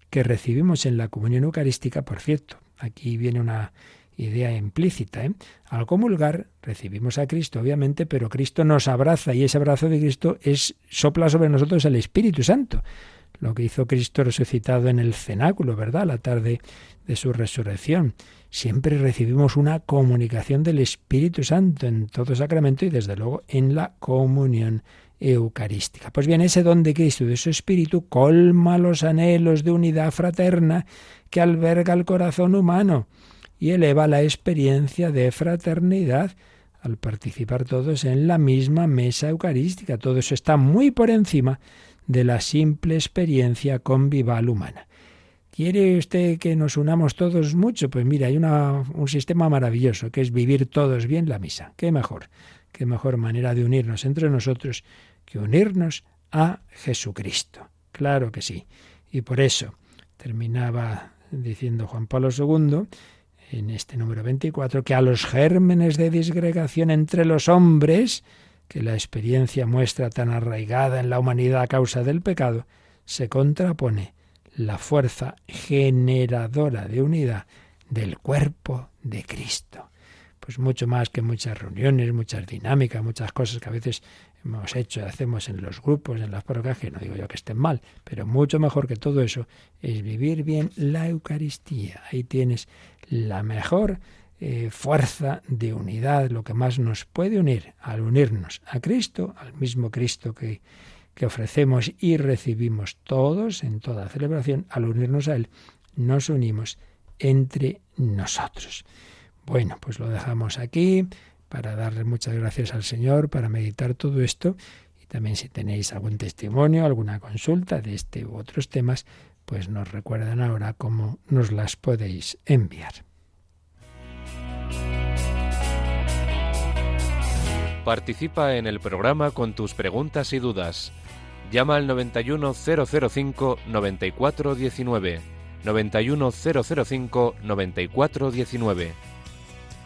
que recibimos en la comunión eucarística, por cierto. Aquí viene una idea implícita. ¿eh? Al comulgar recibimos a Cristo, obviamente, pero Cristo nos abraza y ese abrazo de Cristo es sopla sobre nosotros el Espíritu Santo. Lo que hizo Cristo resucitado en el cenáculo, ¿verdad? La tarde de su resurrección. Siempre recibimos una comunicación del Espíritu Santo en todo sacramento y desde luego en la comunión eucarística. Pues bien, ese don de Cristo y de su Espíritu colma los anhelos de unidad fraterna que alberga el corazón humano y eleva la experiencia de fraternidad al participar todos en la misma mesa eucarística. Todo eso está muy por encima de la simple experiencia convival humana. ¿Quiere usted que nos unamos todos mucho? Pues mira, hay un sistema maravilloso, que es vivir todos bien la misa. ¿Qué mejor? ¿Qué mejor manera de unirnos entre nosotros que unirnos a Jesucristo? Claro que sí. Y por eso terminaba diciendo Juan Pablo II en este número 24, que a los gérmenes de disgregación entre los hombres, que la experiencia muestra tan arraigada en la humanidad a causa del pecado, se contrapone la fuerza generadora de unidad del cuerpo de Cristo. Pues mucho más que muchas reuniones, muchas dinámicas, muchas cosas que a veces hemos hecho hacemos en los grupos, en las parroquias, que no digo yo que estén mal, pero mucho mejor que todo eso es vivir bien la Eucaristía. Ahí tienes la mejor eh, fuerza de unidad, lo que más nos puede unir, al unirnos a Cristo, al mismo Cristo que, que ofrecemos y recibimos todos en toda celebración, al unirnos a Él, nos unimos entre nosotros. Bueno, pues lo dejamos aquí para darle muchas gracias al Señor, para meditar todo esto. Y también si tenéis algún testimonio, alguna consulta de este u otros temas, pues nos recuerdan ahora cómo nos las podéis enviar. Participa en el programa con tus preguntas y dudas. Llama al 91005-9419. 91005-9419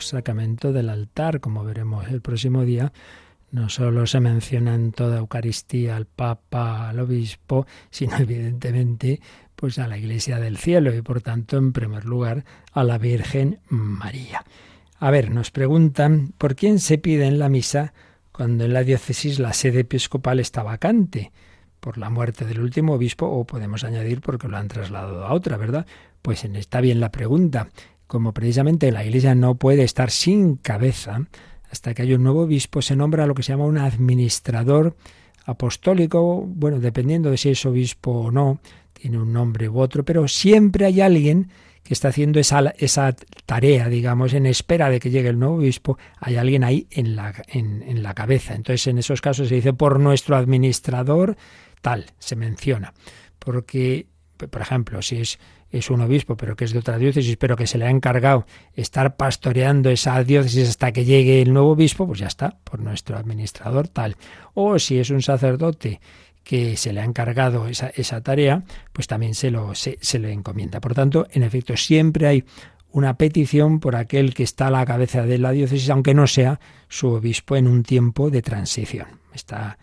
Sacramento del altar, como veremos el próximo día. No solo se menciona en toda Eucaristía al Papa, al Obispo, sino evidentemente pues a la Iglesia del Cielo y por tanto en primer lugar a la Virgen María. A ver, nos preguntan por quién se pide en la misa cuando en la diócesis la sede episcopal está vacante por la muerte del último obispo o podemos añadir porque lo han trasladado a otra, ¿verdad? Pues está bien la pregunta. Como precisamente la Iglesia no puede estar sin cabeza, hasta que haya un nuevo obispo se nombra lo que se llama un administrador apostólico, bueno, dependiendo de si es obispo o no, tiene un nombre u otro, pero siempre hay alguien que está haciendo esa, tarea, digamos, en espera de que llegue el nuevo obispo, hay alguien ahí en la, en la cabeza. Entonces, en esos casos se dice por nuestro administrador, tal, se menciona. Porque, por ejemplo, si es, es un obispo, pero que es de otra diócesis, pero que se le ha encargado estar pastoreando esa diócesis hasta que llegue el nuevo obispo, pues ya está, por nuestro administrador tal. O si es un sacerdote que se le ha encargado esa, tarea, pues también se, lo, se le encomienda. Por tanto, en efecto, siempre hay una petición por aquel que está a la cabeza de la diócesis, aunque no sea su obispo en un tiempo de transición. Está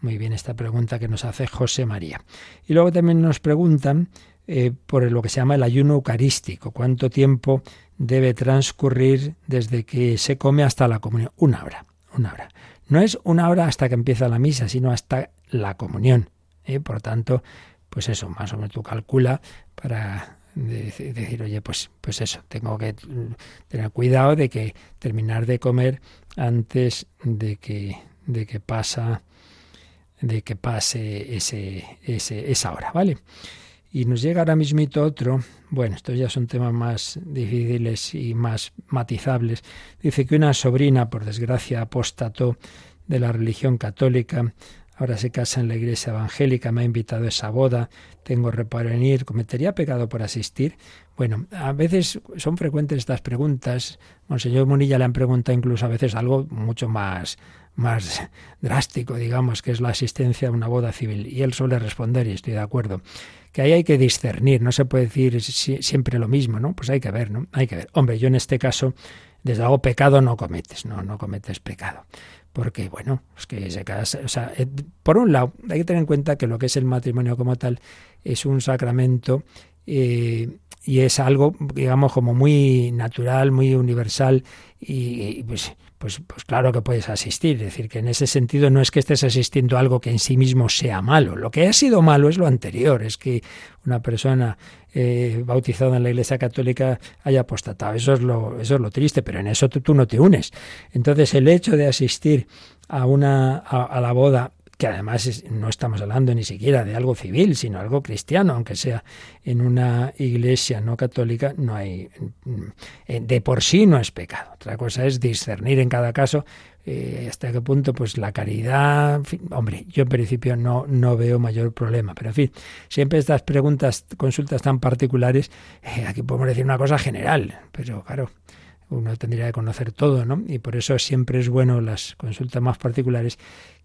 muy bien esta pregunta que nos hace José María. Y luego también nos preguntan eh, por lo que se llama el ayuno eucarístico. ¿Cuánto tiempo debe transcurrir desde que se come hasta la comunión? Una hora, una hora. No es una hora hasta que empieza la misa, sino hasta la comunión. ¿eh? Por tanto, pues eso, más o menos tú calcula para decir, oye, pues, pues eso, tengo que tener cuidado de que terminar de comer antes de que, de que pasa de que pase ese, ese, esa hora, ¿vale? Y nos llega ahora mismito otro, bueno, estos ya son temas más difíciles y más matizables. Dice que una sobrina, por desgracia, apóstato de la religión católica, ahora se casa en la iglesia evangélica, me ha invitado a esa boda, tengo reparo en ir, ¿cometería pecado por asistir? Bueno, a veces son frecuentes estas preguntas. Monseñor Munilla le han preguntado incluso a veces algo mucho más más drástico, digamos, que es la asistencia a una boda civil. Y él suele responder, y estoy de acuerdo, que ahí hay que discernir, no se puede decir siempre lo mismo, ¿no? Pues hay que ver, ¿no? Hay que ver. Hombre, yo en este caso, desde algo pecado no cometes, no, no cometes pecado. Porque, bueno, es que se casa, o sea, eh, por un lado, hay que tener en cuenta que lo que es el matrimonio como tal es un sacramento eh, y es algo, digamos, como muy natural, muy universal y, pues, pues, pues claro que puedes asistir. Es decir, que en ese sentido no es que estés asistiendo a algo que en sí mismo sea malo. Lo que ha sido malo es lo anterior, es que una persona eh, bautizada en la Iglesia Católica haya apostatado. Eso es lo, eso es lo triste, pero en eso tú, no te unes. Entonces, el hecho de asistir a una a la boda que además no estamos hablando ni siquiera de algo civil, sino algo cristiano, aunque sea en una iglesia no católica, no hay eh, de por sí no es pecado. Otra cosa es discernir en cada caso eh, hasta qué punto pues la caridad, hombre, yo en principio no no veo mayor problema, pero en fin, siempre estas preguntas, consultas tan particulares, eh, aquí podemos decir una cosa general, pero claro, uno tendría que conocer todo, ¿no? Y por eso siempre es bueno las consultas más particulares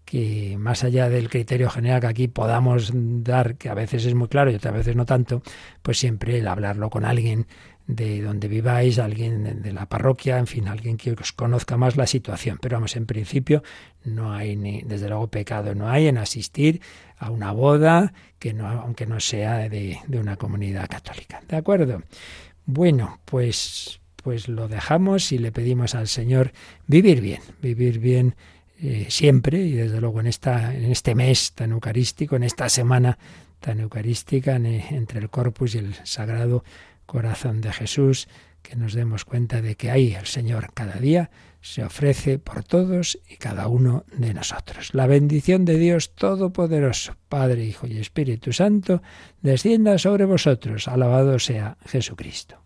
que más allá del criterio general que aquí podamos dar, que a veces es muy claro y otras veces no tanto, pues siempre el hablarlo con alguien de donde viváis, alguien de la parroquia, en fin, alguien que os conozca más la situación. Pero vamos, en principio no hay ni, desde luego, pecado no hay en asistir a una boda que no, aunque no sea de, de una comunidad católica. ¿De acuerdo? Bueno, pues, pues lo dejamos y le pedimos al Señor vivir bien, vivir bien eh, siempre y desde luego en, esta, en este mes tan eucarístico, en esta semana tan eucarística entre el corpus y el sagrado corazón de Jesús, que nos demos cuenta de que ahí el Señor cada día se ofrece por todos y cada uno de nosotros. La bendición de Dios Todopoderoso, Padre, Hijo y Espíritu Santo, descienda sobre vosotros. Alabado sea Jesucristo.